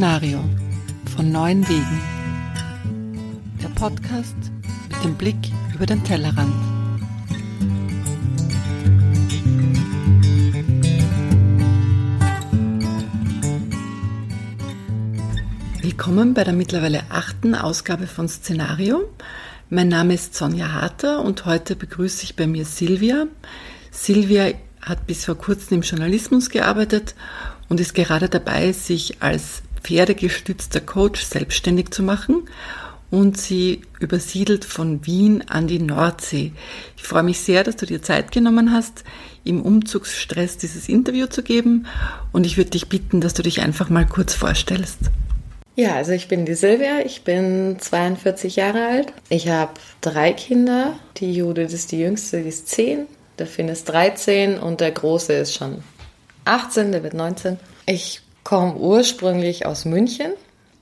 Szenario von neuen Wegen. Der Podcast mit dem Blick über den Tellerrand. Willkommen bei der mittlerweile achten Ausgabe von Szenario. Mein Name ist Sonja Harter und heute begrüße ich bei mir Silvia. Silvia hat bis vor kurzem im Journalismus gearbeitet und ist gerade dabei, sich als pferdegestützter Coach selbstständig zu machen und sie übersiedelt von Wien an die Nordsee. Ich freue mich sehr, dass du dir Zeit genommen hast, im Umzugsstress dieses Interview zu geben und ich würde dich bitten, dass du dich einfach mal kurz vorstellst. Ja, also ich bin die Silvia, ich bin 42 Jahre alt. Ich habe drei Kinder. Die Judith ist die jüngste, die ist 10, der Finn ist 13 und der große ist schon 18, der wird 19. Ich komme ursprünglich aus München,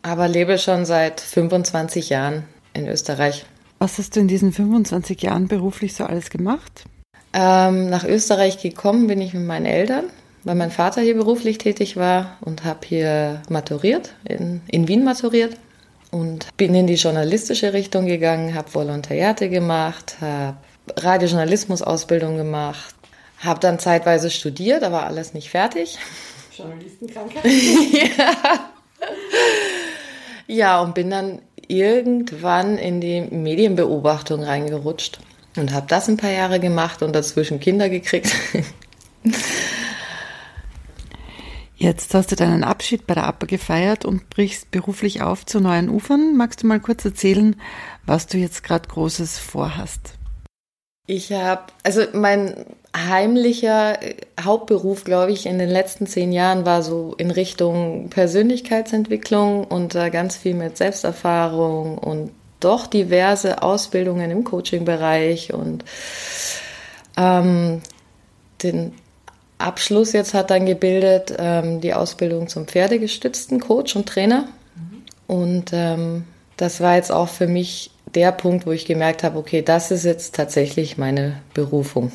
aber lebe schon seit 25 Jahren in Österreich. Was hast du in diesen 25 Jahren beruflich so alles gemacht? Ähm, nach Österreich gekommen bin ich mit meinen Eltern, weil mein Vater hier beruflich tätig war und habe hier maturiert, in, in Wien maturiert und bin in die journalistische Richtung gegangen, habe Volontariate gemacht, habe Radiojournalismus-Ausbildung gemacht, habe dann zeitweise studiert, aber alles nicht fertig. Journalistenkrankheit? ja. ja, und bin dann irgendwann in die Medienbeobachtung reingerutscht und habe das ein paar Jahre gemacht und dazwischen Kinder gekriegt. Jetzt hast du deinen Abschied bei der APA gefeiert und brichst beruflich auf zu neuen Ufern. Magst du mal kurz erzählen, was du jetzt gerade Großes vorhast? Ich habe, also mein heimlicher Hauptberuf, glaube ich, in den letzten zehn Jahren war so in Richtung Persönlichkeitsentwicklung und äh, ganz viel mit Selbsterfahrung und doch diverse Ausbildungen im Coaching-Bereich und ähm, den Abschluss jetzt hat dann gebildet ähm, die Ausbildung zum pferdegestützten Coach und Trainer. Mhm. Und ähm, das war jetzt auch für mich der Punkt, wo ich gemerkt habe, okay, das ist jetzt tatsächlich meine Berufung.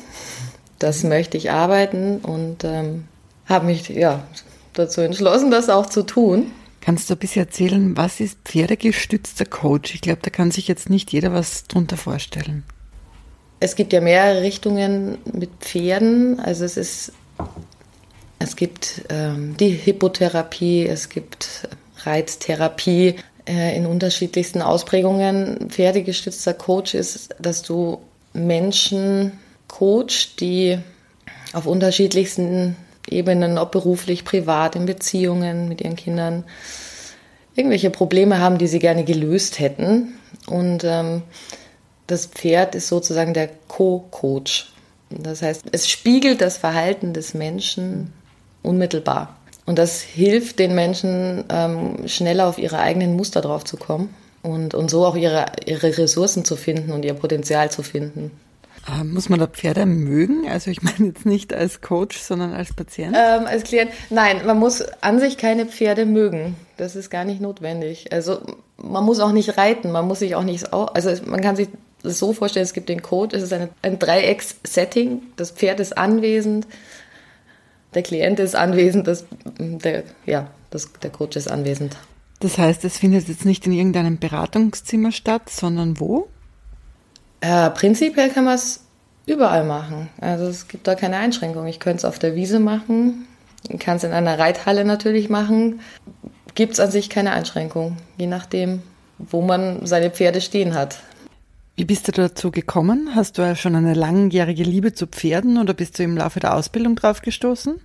Das möchte ich arbeiten und ähm, habe mich ja dazu entschlossen, das auch zu tun. Kannst du ein bisschen erzählen, was ist pferdegestützter Coach? Ich glaube, da kann sich jetzt nicht jeder was drunter vorstellen. Es gibt ja mehrere Richtungen mit Pferden. Also es ist, es gibt ähm, die Hippotherapie, es gibt Reiztherapie, in unterschiedlichsten Ausprägungen. Pferdegestützter Coach ist, dass du Menschen coach, die auf unterschiedlichsten Ebenen, ob beruflich, privat, in Beziehungen mit ihren Kindern, irgendwelche Probleme haben, die sie gerne gelöst hätten. Und ähm, das Pferd ist sozusagen der Co-Coach. Das heißt, es spiegelt das Verhalten des Menschen unmittelbar. Und das hilft den Menschen, ähm, schneller auf ihre eigenen Muster drauf zu kommen und, und so auch ihre, ihre Ressourcen zu finden und ihr Potenzial zu finden. Äh, muss man da Pferde mögen? Also ich meine jetzt nicht als Coach, sondern als Patient? Ähm, als Klient. Nein, man muss an sich keine Pferde mögen. Das ist gar nicht notwendig. Also man muss auch nicht reiten, man muss sich auch nicht, also man kann sich das so vorstellen, es gibt den Code, es ist eine, ein Dreiecks-Setting, das Pferd ist anwesend, der Klient ist anwesend, das, der, ja, das, der Coach ist anwesend. Das heißt, es findet jetzt nicht in irgendeinem Beratungszimmer statt, sondern wo? Äh, prinzipiell kann man es überall machen. Also es gibt da keine Einschränkung. Ich könnte es auf der Wiese machen, kann es in einer Reithalle natürlich machen. Gibt es an sich keine Einschränkung, je nachdem, wo man seine Pferde stehen hat. Wie bist du dazu gekommen? Hast du ja schon eine langjährige Liebe zu Pferden oder bist du im Laufe der Ausbildung drauf gestoßen?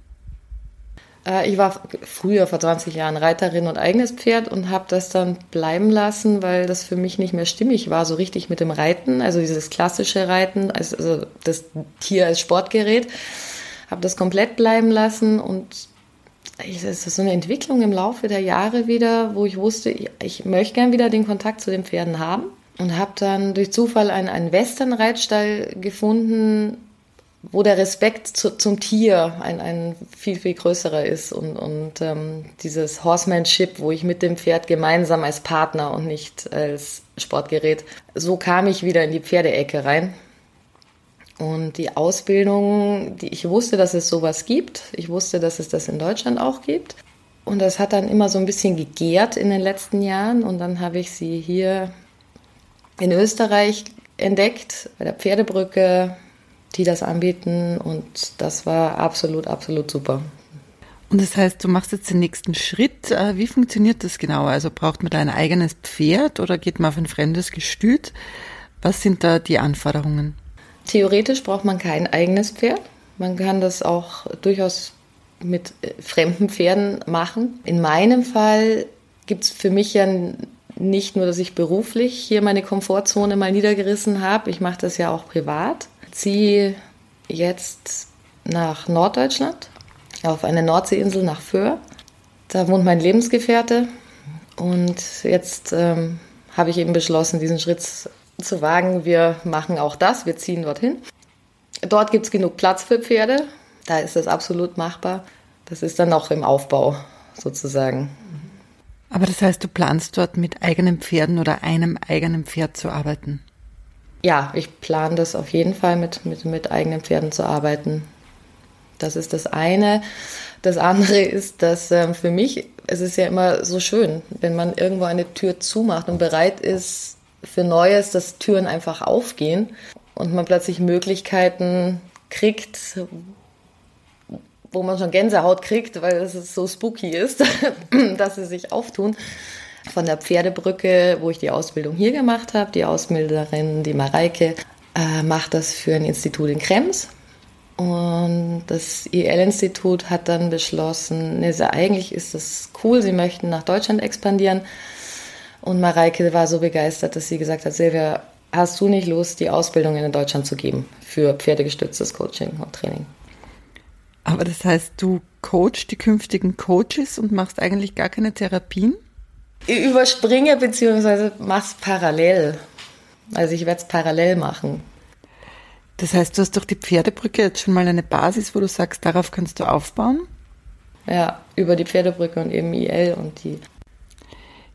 Äh, ich war früher vor 20 Jahren Reiterin und eigenes Pferd und habe das dann bleiben lassen, weil das für mich nicht mehr stimmig war, so richtig mit dem Reiten, also dieses klassische Reiten, also das Tier als Sportgerät. Habe das komplett bleiben lassen und es ist so eine Entwicklung im Laufe der Jahre wieder, wo ich wusste, ich möchte gern wieder den Kontakt zu den Pferden haben und habe dann durch Zufall einen, einen Western-Reitstall gefunden, wo der Respekt zu, zum Tier ein, ein viel, viel größerer ist und, und ähm, dieses Horsemanship, wo ich mit dem Pferd gemeinsam als Partner und nicht als Sportgerät, so kam ich wieder in die Pferdeecke rein. Und die Ausbildung, die ich wusste, dass es sowas gibt. Ich wusste, dass es das in Deutschland auch gibt Und das hat dann immer so ein bisschen gegärt in den letzten Jahren. Und dann habe ich sie hier in Österreich entdeckt, bei der Pferdebrücke, die das anbieten. Und das war absolut, absolut super. Und das heißt, du machst jetzt den nächsten Schritt. Äh, wie funktioniert das genau? Also braucht man da ein eigenes Pferd oder geht man auf ein fremdes Gestüt? Was sind da die Anforderungen? Theoretisch braucht man kein eigenes Pferd. Man kann das auch durchaus mit äh, fremden Pferden machen. In meinem Fall gibt es für mich ja nicht nur, dass ich beruflich hier meine Komfortzone mal niedergerissen habe. Ich mache das ja auch privat. Ziehe jetzt nach Norddeutschland, auf eine Nordseeinsel nach Föhr. Da wohnt mein Lebensgefährte. Und jetzt ähm, habe ich eben beschlossen, diesen Schritt zu wagen. Wir machen auch das, wir ziehen dorthin. Dort gibt es genug Platz für Pferde. Da ist das absolut machbar. Das ist dann noch im Aufbau sozusagen. Aber das heißt, du planst dort mit eigenen Pferden oder einem eigenen Pferd zu arbeiten? Ja, ich plane das auf jeden Fall mit, mit, mit eigenen Pferden zu arbeiten. Das ist das eine. Das andere ist, dass ähm, für mich, es ist ja immer so schön, wenn man irgendwo eine Tür zumacht und bereit ist für Neues, dass Türen einfach aufgehen und man plötzlich Möglichkeiten kriegt, wo man schon Gänsehaut kriegt, weil es so spooky ist, dass sie sich auftun. Von der Pferdebrücke, wo ich die Ausbildung hier gemacht habe, die Ausbilderin, die Mareike, äh, macht das für ein Institut in Krems. Und das IL-Institut hat dann beschlossen, ne, eigentlich ist das cool, sie möchten nach Deutschland expandieren. Und Mareike war so begeistert, dass sie gesagt hat, Silvia, hast du nicht Lust, die Ausbildung in Deutschland zu geben für pferdegestütztes Coaching und Training? Aber das heißt, du coachst die künftigen Coaches und machst eigentlich gar keine Therapien? Ich überspringe bzw. mach's parallel. Also ich werde es parallel machen. Das heißt, du hast durch die Pferdebrücke jetzt schon mal eine Basis, wo du sagst, darauf kannst du aufbauen? Ja, über die Pferdebrücke und eben IL und die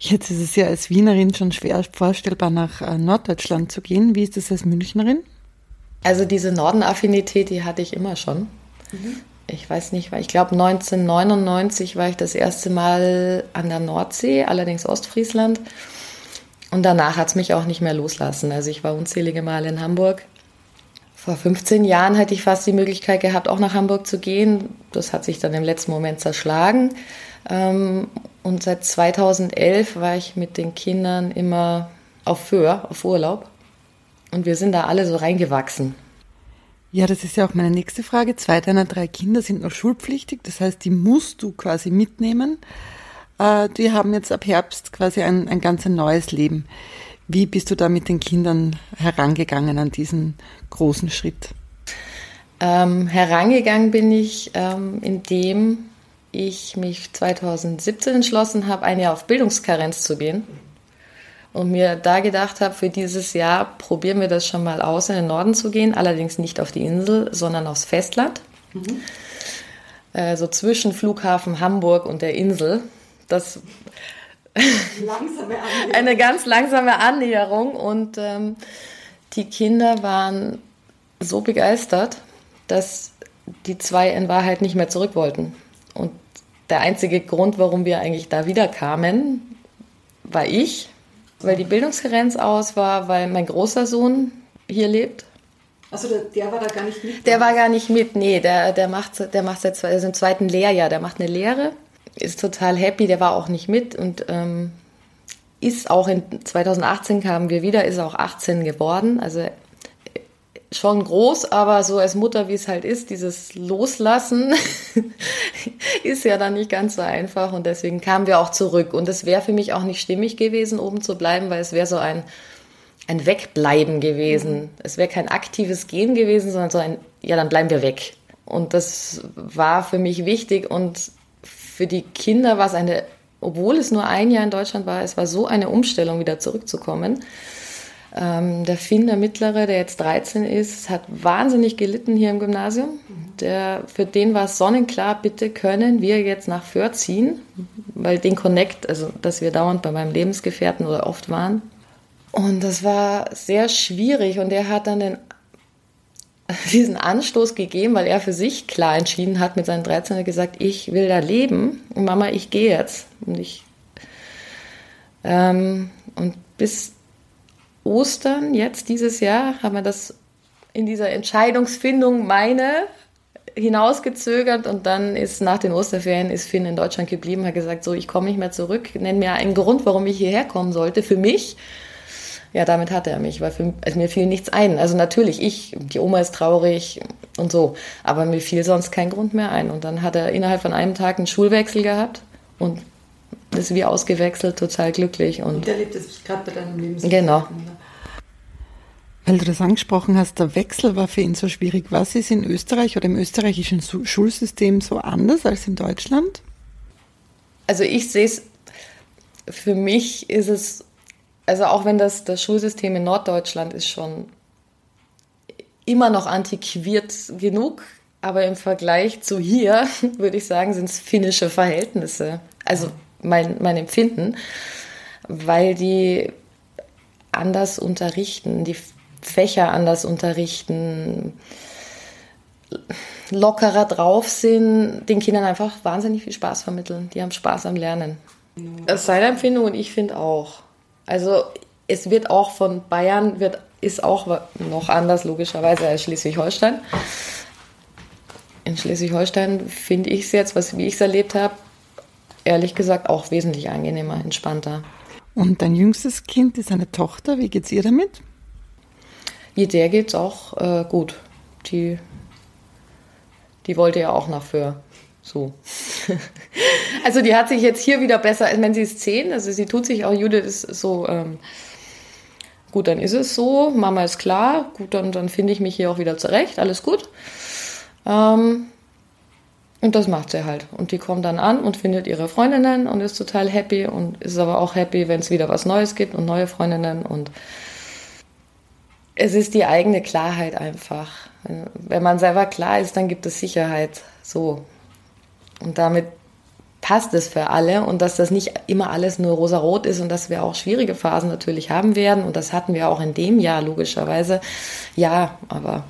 Jetzt ist es ja als Wienerin schon schwer vorstellbar, nach äh, Norddeutschland zu gehen. Wie ist das als Münchnerin? Also diese Nordenaffinität, die hatte ich immer schon. Mhm. Ich weiß nicht, weil ich glaube 1999 war ich das erste Mal an der Nordsee, allerdings Ostfriesland. Und danach hat es mich auch nicht mehr loslassen. Also ich war unzählige Male in Hamburg. Vor 15 Jahren hatte ich fast die Möglichkeit gehabt, auch nach Hamburg zu gehen. Das hat sich dann im letzten Moment zerschlagen. Ähm, und seit 2011 war ich mit den Kindern immer auf Föhr, auf Urlaub. Und wir sind da alle so reingewachsen. Ja, das ist ja auch meine nächste Frage. Zwei deiner drei Kinder sind noch schulpflichtig. Das heißt, die musst du quasi mitnehmen. Äh, die haben jetzt ab Herbst quasi ein, ein ganz neues Leben. Wie bist du da mit den Kindern herangegangen an diesen großen Schritt? Ähm, herangegangen bin ich, ähm, indem ich mich 2017 entschlossen habe, ein Jahr auf Bildungskarenz zu gehen und mir da gedacht habe, für dieses Jahr probieren wir das schon mal aus, in den Norden zu gehen, allerdings nicht auf die Insel, sondern aufs Festland. Mhm. Also zwischen Flughafen Hamburg und der Insel. Das eine ganz langsame Annäherung und ähm, die Kinder waren so begeistert, dass die zwei in Wahrheit nicht mehr zurück wollten. Und der einzige Grund, warum wir eigentlich da wieder kamen, war ich, weil die Bildungskarenz aus war, weil mein großer Sohn hier lebt. Also der, der, war da gar nicht mit? Der war gar nicht mit, nee, der, der macht, der macht seit also im zweiten Lehrjahr, der macht eine Lehre, ist total happy, der war auch nicht mit und ähm, ist auch in 2018 kamen wir wieder, ist auch 18 geworden, also schon groß, aber so als Mutter, wie es halt ist, dieses Loslassen ist ja dann nicht ganz so einfach und deswegen kamen wir auch zurück. Und es wäre für mich auch nicht stimmig gewesen, oben zu bleiben, weil es wäre so ein, ein Wegbleiben gewesen. Mhm. Es wäre kein aktives Gehen gewesen, sondern so ein, ja, dann bleiben wir weg. Und das war für mich wichtig und für die Kinder war es eine, obwohl es nur ein Jahr in Deutschland war, es war so eine Umstellung, wieder zurückzukommen ähm, der Finn, der Mittlere, der jetzt 13 ist, hat wahnsinnig gelitten hier im Gymnasium. Der, für den war es sonnenklar, bitte können wir jetzt nach Föhr ziehen, weil den Connect, also dass wir dauernd bei meinem Lebensgefährten oder oft waren. Und das war sehr schwierig und er hat dann den diesen Anstoß gegeben, weil er für sich klar entschieden hat mit seinen 13 er gesagt, ich will da leben und Mama, ich gehe jetzt. Und ich ähm, und bis Ostern jetzt dieses Jahr haben wir das in dieser Entscheidungsfindung meine hinausgezögert und dann ist nach den Osterferien ist Finn in Deutschland geblieben, hat gesagt, so ich komme nicht mehr zurück, nenn mir einen Grund, warum ich hierher kommen sollte für mich. Ja, damit hatte er mich, weil für, also mir fiel nichts ein. Also natürlich ich, die Oma ist traurig und so, aber mir fiel sonst kein Grund mehr ein. Und dann hat er innerhalb von einem Tag einen Schulwechsel gehabt und ist wie ausgewechselt, total glücklich. Und, und der lebt jetzt gerade bei deinem Leben. Genau. Weil du das angesprochen hast, der Wechsel war für ihn so schwierig. Was ist in Österreich oder im österreichischen Schulsystem so anders als in Deutschland? Also ich sehe es, für mich ist es, also auch wenn das, das Schulsystem in Norddeutschland ist schon immer noch antiquiert genug, aber im Vergleich zu hier, würde ich sagen, sind es finnische Verhältnisse. Also mein, mein Empfinden, weil die anders unterrichten, die Fächer anders unterrichten, lockerer drauf sind, den Kindern einfach wahnsinnig viel Spaß vermitteln. Die haben Spaß am Lernen. Das ist seine Empfindung und ich finde auch. Also es wird auch von Bayern, wird, ist auch noch anders logischerweise als Schleswig-Holstein. In Schleswig-Holstein finde ich es jetzt, was, wie ich es erlebt habe, ehrlich gesagt auch wesentlich angenehmer, entspannter. Und dein jüngstes Kind ist eine Tochter. Wie geht's ihr damit? Ihr der geht's auch äh, gut. Die, die wollte ja auch nach für. So. also die hat sich jetzt hier wieder besser, wenn sie ist zehn, also sie tut sich auch, Judith ist so, ähm, gut, dann ist es so, Mama ist klar, gut, dann, dann finde ich mich hier auch wieder zurecht, alles gut. Ähm, und das macht sie halt. Und die kommt dann an und findet ihre Freundinnen und ist total happy und ist aber auch happy, wenn es wieder was Neues gibt und neue Freundinnen. Und es ist die eigene Klarheit einfach. Wenn man selber klar ist, dann gibt es Sicherheit. So. Und damit passt es für alle und dass das nicht immer alles nur rosa-rot ist und dass wir auch schwierige Phasen natürlich haben werden. Und das hatten wir auch in dem Jahr logischerweise. Ja, aber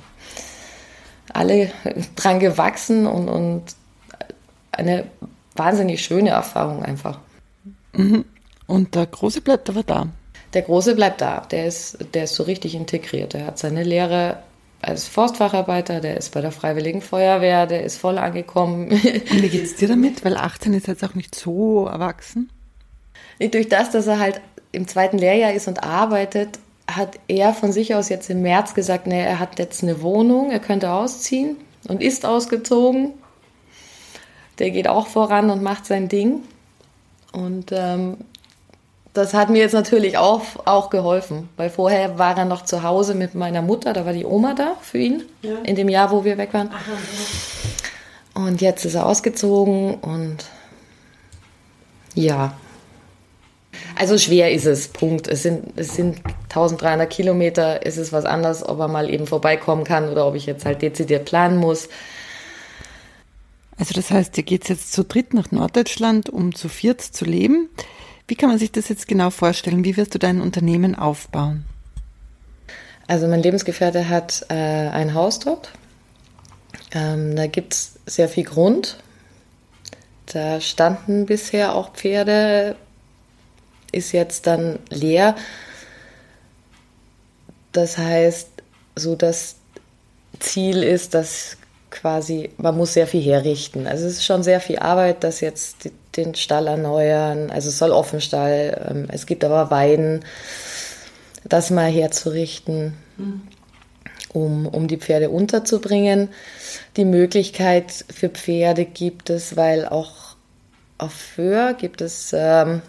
alle dran gewachsen und, und eine wahnsinnig schöne Erfahrung einfach. Mhm. Und der Große bleibt aber da. Der Große bleibt da. Der ist, der ist so richtig integriert. Er hat seine Lehre als Forstfacharbeiter, der ist bei der Freiwilligen Feuerwehr, der ist voll angekommen. Und wie geht es dir damit? Weil 18 ist jetzt auch nicht so erwachsen. Durch das, dass er halt im zweiten Lehrjahr ist und arbeitet, hat er von sich aus jetzt im März gesagt, nee, er hat jetzt eine Wohnung, er könnte ausziehen und ist ausgezogen der geht auch voran und macht sein Ding. Und ähm, das hat mir jetzt natürlich auch, auch geholfen, weil vorher war er noch zu Hause mit meiner Mutter, da war die Oma da für ihn, ja. in dem Jahr, wo wir weg waren. Aha, ja. Und jetzt ist er ausgezogen und ja. Also schwer ist es, Punkt. Es sind, es sind 1300 Kilometer, es ist was anderes, ob er mal eben vorbeikommen kann oder ob ich jetzt halt dezidiert planen muss. Also das heißt, ihr geht jetzt zu dritt nach Norddeutschland, um zu viert zu leben. Wie kann man sich das jetzt genau vorstellen? Wie wirst du dein Unternehmen aufbauen? Also mein Lebensgefährte hat äh, ein Haus dort. Ähm, da gibt es sehr viel Grund. Da standen bisher auch Pferde, ist jetzt dann leer. Das heißt, so das Ziel ist, dass quasi, man muss sehr viel herrichten. Also es ist schon sehr viel Arbeit, das jetzt den Stall erneuern. Also es soll Offenstall, ähm, es gibt aber Weiden, das mal herzurichten, um, um die Pferde unterzubringen. Die Möglichkeit für Pferde gibt es, weil auch auf Föhr gibt es ähm,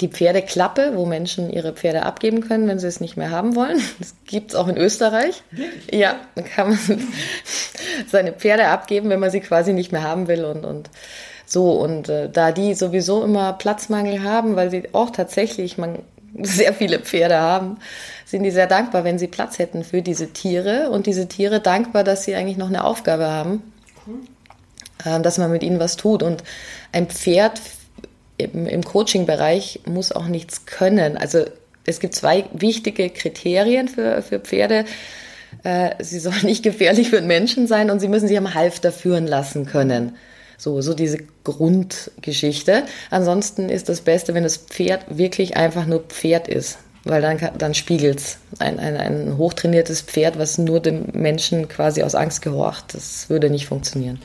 die Pferdeklappe, wo Menschen ihre Pferde abgeben können, wenn sie es nicht mehr haben wollen. Das gibt es auch in Österreich. Ja, da kann man seine Pferde abgeben, wenn man sie quasi nicht mehr haben will und, und so. Und äh, da die sowieso immer Platzmangel haben, weil sie auch tatsächlich man, sehr viele Pferde haben, sind die sehr dankbar, wenn sie Platz hätten für diese Tiere und diese Tiere dankbar, dass sie eigentlich noch eine Aufgabe haben, äh, dass man mit ihnen was tut. Und ein Pferd im, im Coaching-Bereich muss auch nichts können. Also es gibt zwei wichtige Kriterien für, für Pferde. äh, sie soll nicht gefährlich für den Menschen sein und sie müssen sich am Halfter führen lassen können. So, so diese Grundgeschichte. Ansonsten ist das Beste, wenn das Pferd wirklich einfach nur Pferd ist. Weil dann, dann spiegelt's. Ein, ein, ein hochtrainiertes Pferd, was nur dem Menschen quasi aus Angst gehorcht, das würde nicht funktionieren.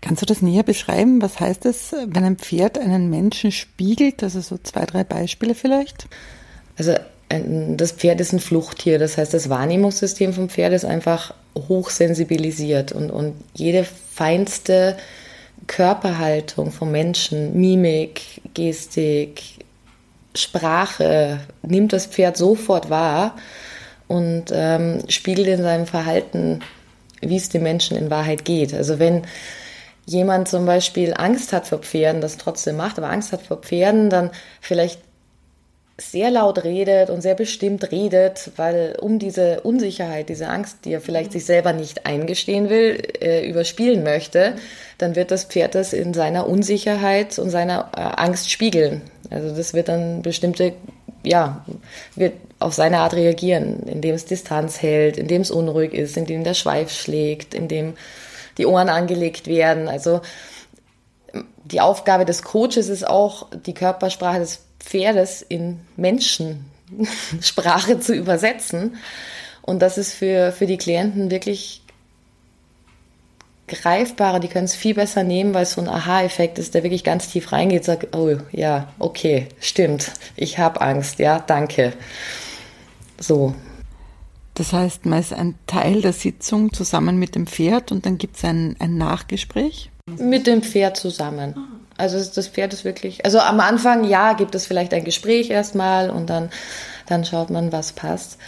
Kannst du das näher beschreiben? Was heißt es, wenn ein Pferd einen Menschen spiegelt? Also so zwei, drei Beispiele vielleicht? Also das Pferd ist ein Fluchttier. Das heißt, das Wahrnehmungssystem vom Pferd ist einfach hochsensibilisiert und, und jede feinste Körperhaltung vom Menschen, Mimik, Gestik, Sprache nimmt das Pferd sofort wahr und ähm, spiegelt in seinem Verhalten, wie es dem Menschen in Wahrheit geht. Also wenn jemand zum Beispiel Angst hat vor Pferden, das trotzdem macht, aber Angst hat vor Pferden, dann vielleicht sehr laut redet und sehr bestimmt redet, weil um diese Unsicherheit, diese Angst, die er vielleicht sich selber nicht eingestehen will, äh, überspielen möchte, dann wird das Pferd das in seiner Unsicherheit und seiner äh, Angst spiegeln. Also das wird dann bestimmte, ja, wird auf seine Art reagieren, indem es Distanz hält, indem es unruhig ist, indem der Schweif schlägt, indem die Ohren angelegt werden. Also die Aufgabe des Coaches ist auch, die Körpersprache des Pferdes in Menschensprache zu übersetzen. Und das ist für, für die Klienten wirklich greifbarer, die können es viel besser nehmen, weil es so ein Aha-Effekt ist, der wirklich ganz tief reingeht, sagt, oh ja, okay, stimmt, ich habe Angst, ja, danke. So. Das heißt, man ist ein Teil der Sitzung zusammen mit dem Pferd und dann gibt es ein, ein Nachgespräch? Mit dem Pferd zusammen. Also das Pferd ist wirklich, also am Anfang, ja, gibt es vielleicht ein Gespräch erstmal und dann, dann schaut man, was passt.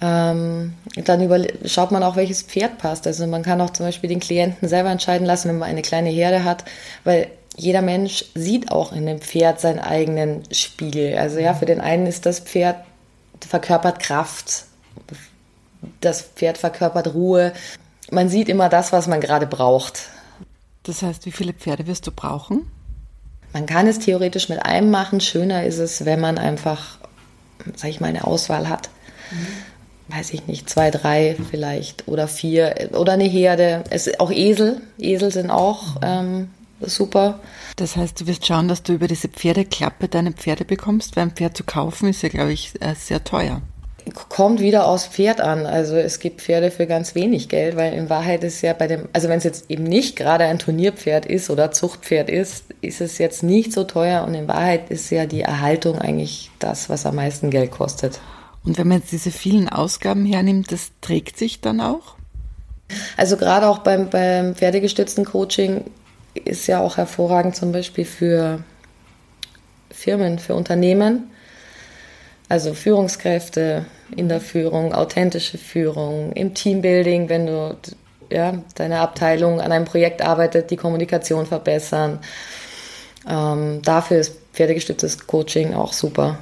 Ähm, dann über, schaut man auch, welches Pferd passt. Also man kann auch zum Beispiel den Klienten selber entscheiden lassen, wenn man eine kleine Herde hat, weil jeder Mensch sieht auch in dem Pferd seinen eigenen Spiegel. Also ja, für den einen ist das Pferd verkörpert Kraft, das Pferd verkörpert Ruhe. Man sieht immer das, was man gerade braucht. Das heißt, wie viele Pferde wirst du brauchen? Man kann es theoretisch mit einem machen. Schöner ist es, wenn man einfach, sag ich mal, eine Auswahl hat. Mhm. Weiß ich nicht, zwei, drei vielleicht oder vier oder eine Herde. Es, auch Esel. Esel sind auch ähm, super. Das heißt, du wirst schauen, dass du über diese Pferdeklappe deine Pferde bekommst, weil ein Pferd zu kaufen ist ja, glaube ich, äh, sehr teuer kommt wieder aufs Pferd an. Also es gibt Pferde für ganz wenig Geld, weil in Wahrheit ist ja bei dem, also wenn es jetzt eben nicht gerade ein Turnierpferd ist oder Zuchtpferd ist, ist es jetzt nicht so teuer und in Wahrheit ist ja die Erhaltung eigentlich das, was am meisten Geld kostet. Und wenn man jetzt diese vielen Ausgaben hernimmt, das trägt sich dann auch? Also gerade auch beim, beim pferdegestützten Coaching ist ja auch hervorragend zum Beispiel für Firmen, für Unternehmen, also Führungskräfte in der Führung, authentische Führung, im Teambuilding, wenn du ja, deine Abteilung an einem Projekt arbeitet, die Kommunikation verbessern. Ähm, dafür ist pferdegestütztes Coaching auch super.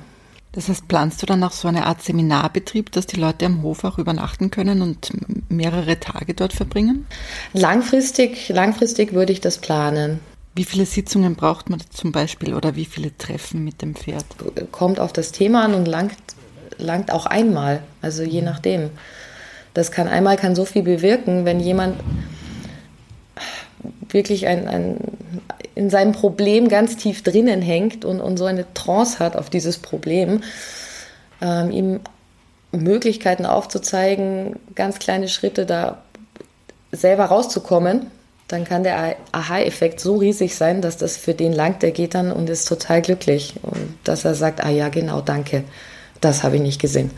Das heißt, planst du dann auch so eine Art Seminarbetrieb, dass die Leute am Hof auch übernachten können und mehrere Tage dort verbringen? Langfristig, langfristig würde ich das planen. Wie viele Sitzungen braucht man zum Beispiel oder wie viele Treffen mit dem Pferd? Kommt auf das Thema an und langt, langt auch einmal, also je nachdem. Das kann einmal kann so viel bewirken, wenn jemand wirklich ein, ein, in seinem Problem ganz tief drinnen hängt und, und so eine Trance hat auf dieses Problem, ähm, ihm Möglichkeiten aufzuzeigen, ganz kleine Schritte da selber rauszukommen dann kann der Aha-Effekt so riesig sein, dass das für den langt, der geht dann und ist total glücklich. Und dass er sagt, ah ja, genau, danke, das habe ich nicht gesehen.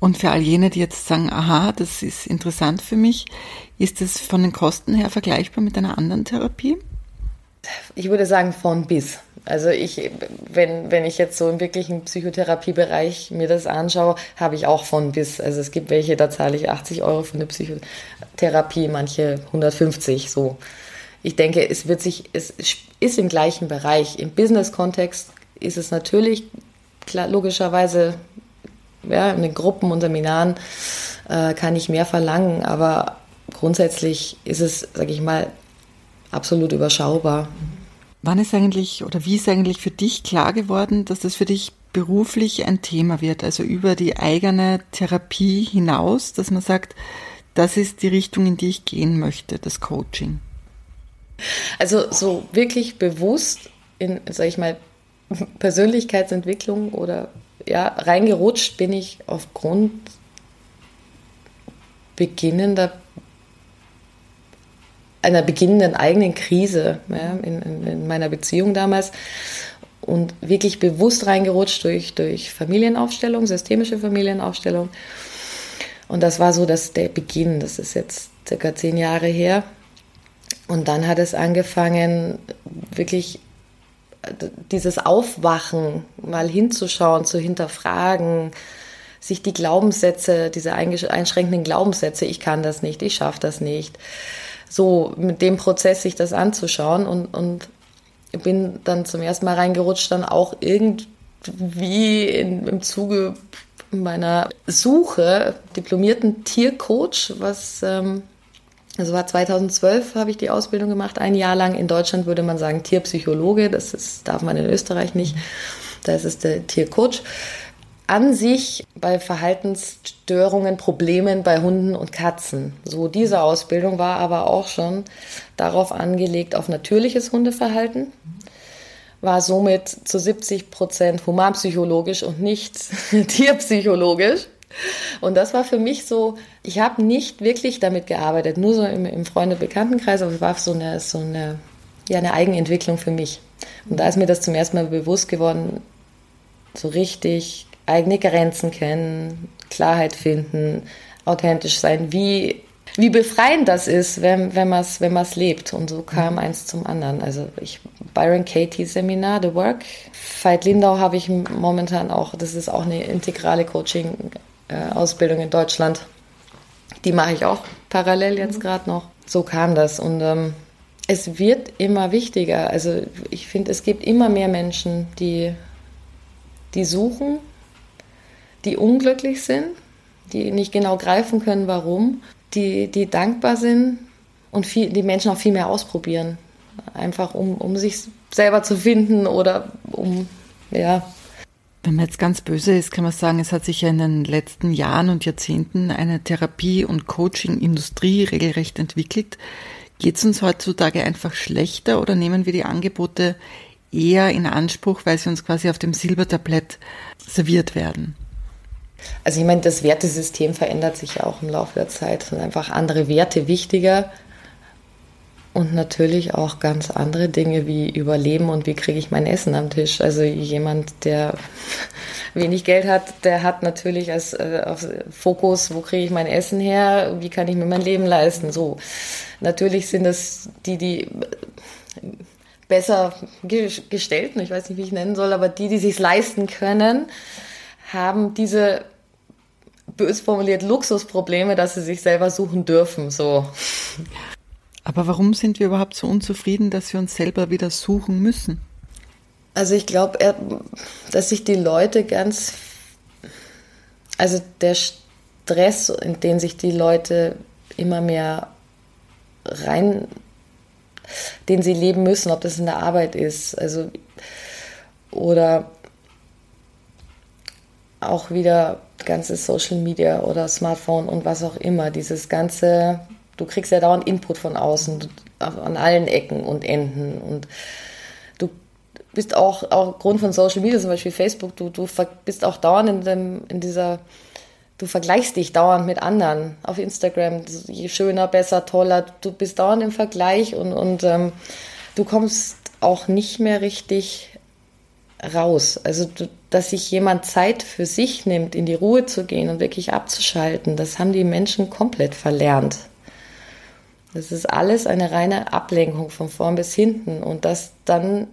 Und für all jene, die jetzt sagen, aha, das ist interessant für mich, ist es von den Kosten her vergleichbar mit einer anderen Therapie? Ich würde sagen von bis. Also ich, wenn, wenn ich jetzt so im wirklichen Psychotherapiebereich mir das anschaue, habe ich auch von bis. Also es gibt welche, da zahle ich 80 Euro für eine Psychotherapie, manche 150 so. Ich denke, es wird sich, es ist im gleichen Bereich. Im Business-Kontext ist es natürlich klar, logischerweise, ja, in den Gruppen und Seminaren äh, kann ich mehr verlangen, aber grundsätzlich ist es, sage ich mal, absolut überschaubar. Wann ist eigentlich oder wie ist eigentlich für dich klar geworden, dass das für dich beruflich ein Thema wird, also über die eigene Therapie hinaus, dass man sagt, das ist die Richtung, in die ich gehen möchte, das Coaching? Also so wirklich bewusst in, sag ich mal, Persönlichkeitsentwicklung oder ja, reingerutscht bin ich aufgrund beginnender einer beginnenden eigenen Krise ja, in, in, in, meiner Beziehung damals und wirklich bewusst reingerutscht durch, durch Familienaufstellung, systemische Familienaufstellung. Und das war so dass der Beginn, das ist jetzt circa zehn Jahre her. Und dann hat es angefangen, wirklich dieses Aufwachen, mal hinzuschauen, zu hinterfragen, sich die Glaubenssätze, diese einschränkenden Glaubenssätze, ich kann das nicht, ich schaffe das nicht, so mit dem Prozess sich das anzuschauen und, und bin dann zum ersten Mal reingerutscht, dann auch irgendwie in, im Zuge meiner Suche diplomierten Tiercoach, was ähm, also war 2012 habe ich die Ausbildung gemacht, ein Jahr lang. In Deutschland würde man sagen Tierpsychologe, das ist, darf man in Österreich nicht. Da ist es der Tiercoach an sich bei Verhaltensstörungen, Problemen bei Hunden und Katzen. So diese Ausbildung war aber auch schon darauf angelegt auf natürliches Hundeverhalten, war somit zu 70 Prozent humanpsychologisch und nicht tierpsychologisch. Und das war für mich so, ich habe nicht wirklich damit gearbeitet, nur so im, im Freunde- und Bekanntenkreis, aber es war so eine, so eine, ja, eine Eigenentwicklung für mich. Und da ist mir das zum ersten Mal bewusst geworden, so richtig eigene Grenzen kennen, Klarheit finden, authentisch sein, wie, wie befreiend das ist, wenn, wenn man es wenn lebt. Und so kam mhm. eins zum anderen. Also ich, Byron Katie Seminar, The Work. Veit Lindau habe ich momentan auch, das ist auch eine integrale Coaching-Ausbildung in Deutschland. Die mache ich auch parallel jetzt mhm. gerade noch. So kam das. Und ähm, es wird immer wichtiger. Also ich finde, es gibt immer mehr Menschen, die, die suchen die unglücklich sind, die nicht genau greifen können, warum, die, die dankbar sind und viel, die Menschen auch viel mehr ausprobieren. Einfach um, um sich selber zu finden oder um, ja. Wenn man jetzt ganz böse ist, kann man sagen, es hat sich ja in den letzten Jahren und Jahrzehnten eine Therapie- und Coaching-Industrie regelrecht entwickelt. Geht es uns heutzutage einfach schlechter oder nehmen wir die Angebote eher in Anspruch, weil sie uns quasi auf dem Silbertablett serviert werden? Also ich meine, das Wertesystem verändert sich ja auch im Laufe der Zeit. Es sind einfach andere Werte wichtiger und natürlich auch ganz andere Dinge wie Überleben und wie kriege ich mein Essen am Tisch. Also jemand, der wenig Geld hat, der hat natürlich als äh, Fokus, wo kriege ich mein Essen her, wie kann ich mir mein Leben leisten. So, natürlich sind das die, die besser gestellten, ich weiß nicht, wie ich nennen soll, aber die, die sich leisten können, haben diese bös formuliert Luxusprobleme, dass sie sich selber suchen dürfen. So. Aber warum sind wir überhaupt so unzufrieden, dass wir uns selber wieder suchen müssen? Also ich glaube, dass sich die Leute ganz, also der Stress, in den sich die Leute immer mehr rein, den sie leben müssen, ob das in der Arbeit ist, also oder auch wieder ganzes Social Media oder Smartphone und was auch immer, dieses ganze, du kriegst ja dauernd Input von außen an allen Ecken und Enden. Und du bist auch, auch aufgrund von Social Media, zum Beispiel Facebook, du, du bist auch dauernd in, dem, in dieser, du vergleichst dich dauernd mit anderen auf Instagram, je schöner, besser, toller, du bist dauernd im Vergleich und, und ähm, du kommst auch nicht mehr richtig raus. Also, dass sich jemand Zeit für sich nimmt, in die Ruhe zu gehen und wirklich abzuschalten, das haben die Menschen komplett verlernt. Das ist alles eine reine Ablenkung von vorn bis hinten und dass dann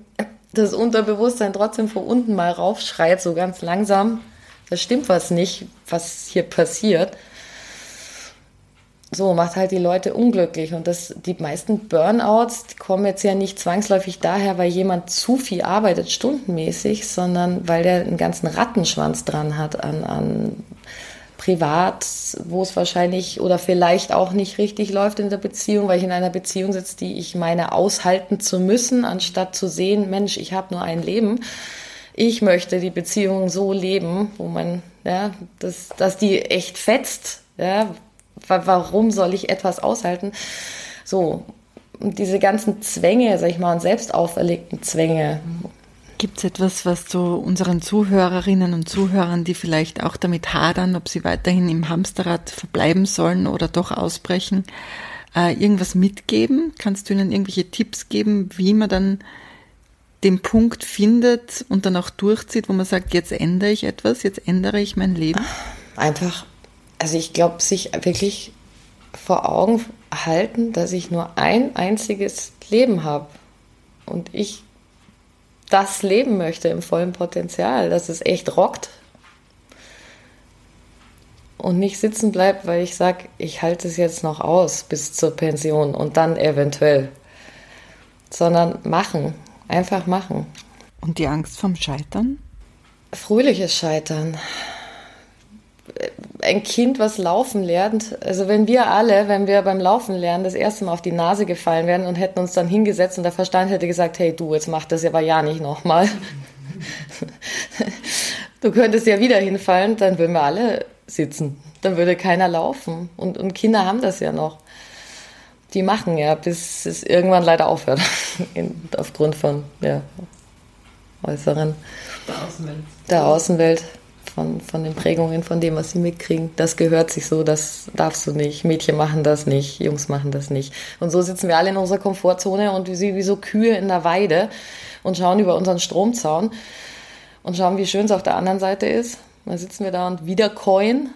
das Unterbewusstsein trotzdem von unten mal raufschreit, so ganz langsam, da stimmt was nicht, was hier passiert so macht halt die Leute unglücklich. Und das, die meisten Burnouts kommen jetzt ja nicht zwangsläufig daher, weil jemand zu viel arbeitet, stundenmäßig, sondern weil der einen ganzen Rattenschwanz dran hat an, an privat, wo es wahrscheinlich oder vielleicht auch nicht richtig läuft in der Beziehung, weil ich in einer Beziehung sitze, die ich meine aushalten zu müssen, anstatt zu sehen, Mensch, ich habe nur ein Leben. Ich möchte die Beziehung so leben, wo man, ja, dass, dass die echt fetzt. Ja, warum soll ich etwas aushalten? So, und diese ganzen Zwänge, sag ich mal, und selbst auferlegten Zwänge, Gibt es etwas, was du unseren Zuhörerinnen und Zuhörern, die vielleicht auch damit hadern, ob sie weiterhin im Hamsterrad verbleiben sollen oder doch ausbrechen, äh, irgendwas mitgeben? Kannst du ihnen irgendwelche Tipps geben, wie man dann den Punkt findet und dann auch durchzieht, wo man sagt, jetzt ändere ich etwas, jetzt ändere ich mein Leben? Einfach, also ich glaube, sich wirklich vor Augen halten, dass ich nur ein einziges Leben habe und ich das leben möchte im vollen Potenzial, dass es echt rockt und nicht sitzen bleibt, weil ich sage, ich halte es jetzt noch aus bis zur Pension und dann eventuell, sondern machen, einfach machen. Und die Angst vom Scheitern? Fröhliches Scheitern ein Kind, was laufen lernt, also wenn wir alle, wenn wir beim Laufen lernen, das erste Mal auf die Nase gefallen wären und hätten uns dann hingesetzt und der Verstand hätte gesagt, hey du, jetzt mach das aber ja nicht nochmal. du könntest ja wieder hinfallen, dann würden wir alle sitzen. Dann würde keiner laufen. Und, und Kinder haben das ja noch. Die machen ja, bis es irgendwann leider aufhört. In, aufgrund von ja, äußeren. Der Außenwelt. Der Außenwelt von, von den Prägungen, von dem, was sie mitkriegen. Das gehört sich so, das darfst du nicht. Mädchen machen das nicht, Jungs machen das nicht. Und so sitzen wir alle in unserer Komfortzone und wie, wie so Kühe in der Weide und schauen über unseren Stromzaun und schauen, wie schön es auf der anderen Seite ist. Dann sitzen wir da und wieder coin.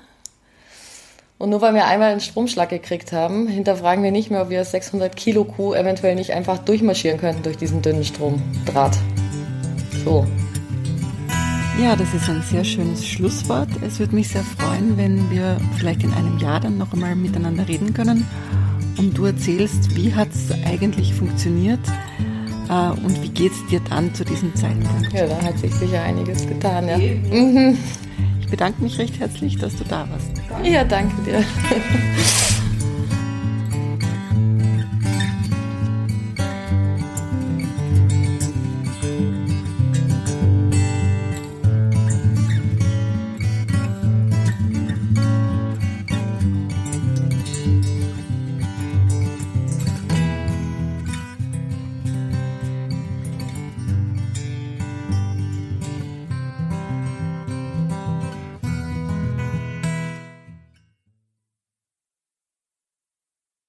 Und nur weil wir einmal einen Stromschlag gekriegt haben, hinterfragen wir nicht mehr, ob wir 600 Kilo Kuh eventuell nicht einfach durchmarschieren könnten durch diesen dünnen Stromdraht. So. Ja, das ist ein sehr schönes Schlusswort. Es würde mich sehr freuen, wenn wir vielleicht in einem Jahr dann noch einmal miteinander reden können und du erzählst, wie hat es eigentlich funktioniert äh, und wie geht es dir dann zu diesem Zeitpunkt. Ja, da hat sich sicher einiges getan, ja. Ich bedanke mich recht herzlich, dass du da warst. Ja, danke dir.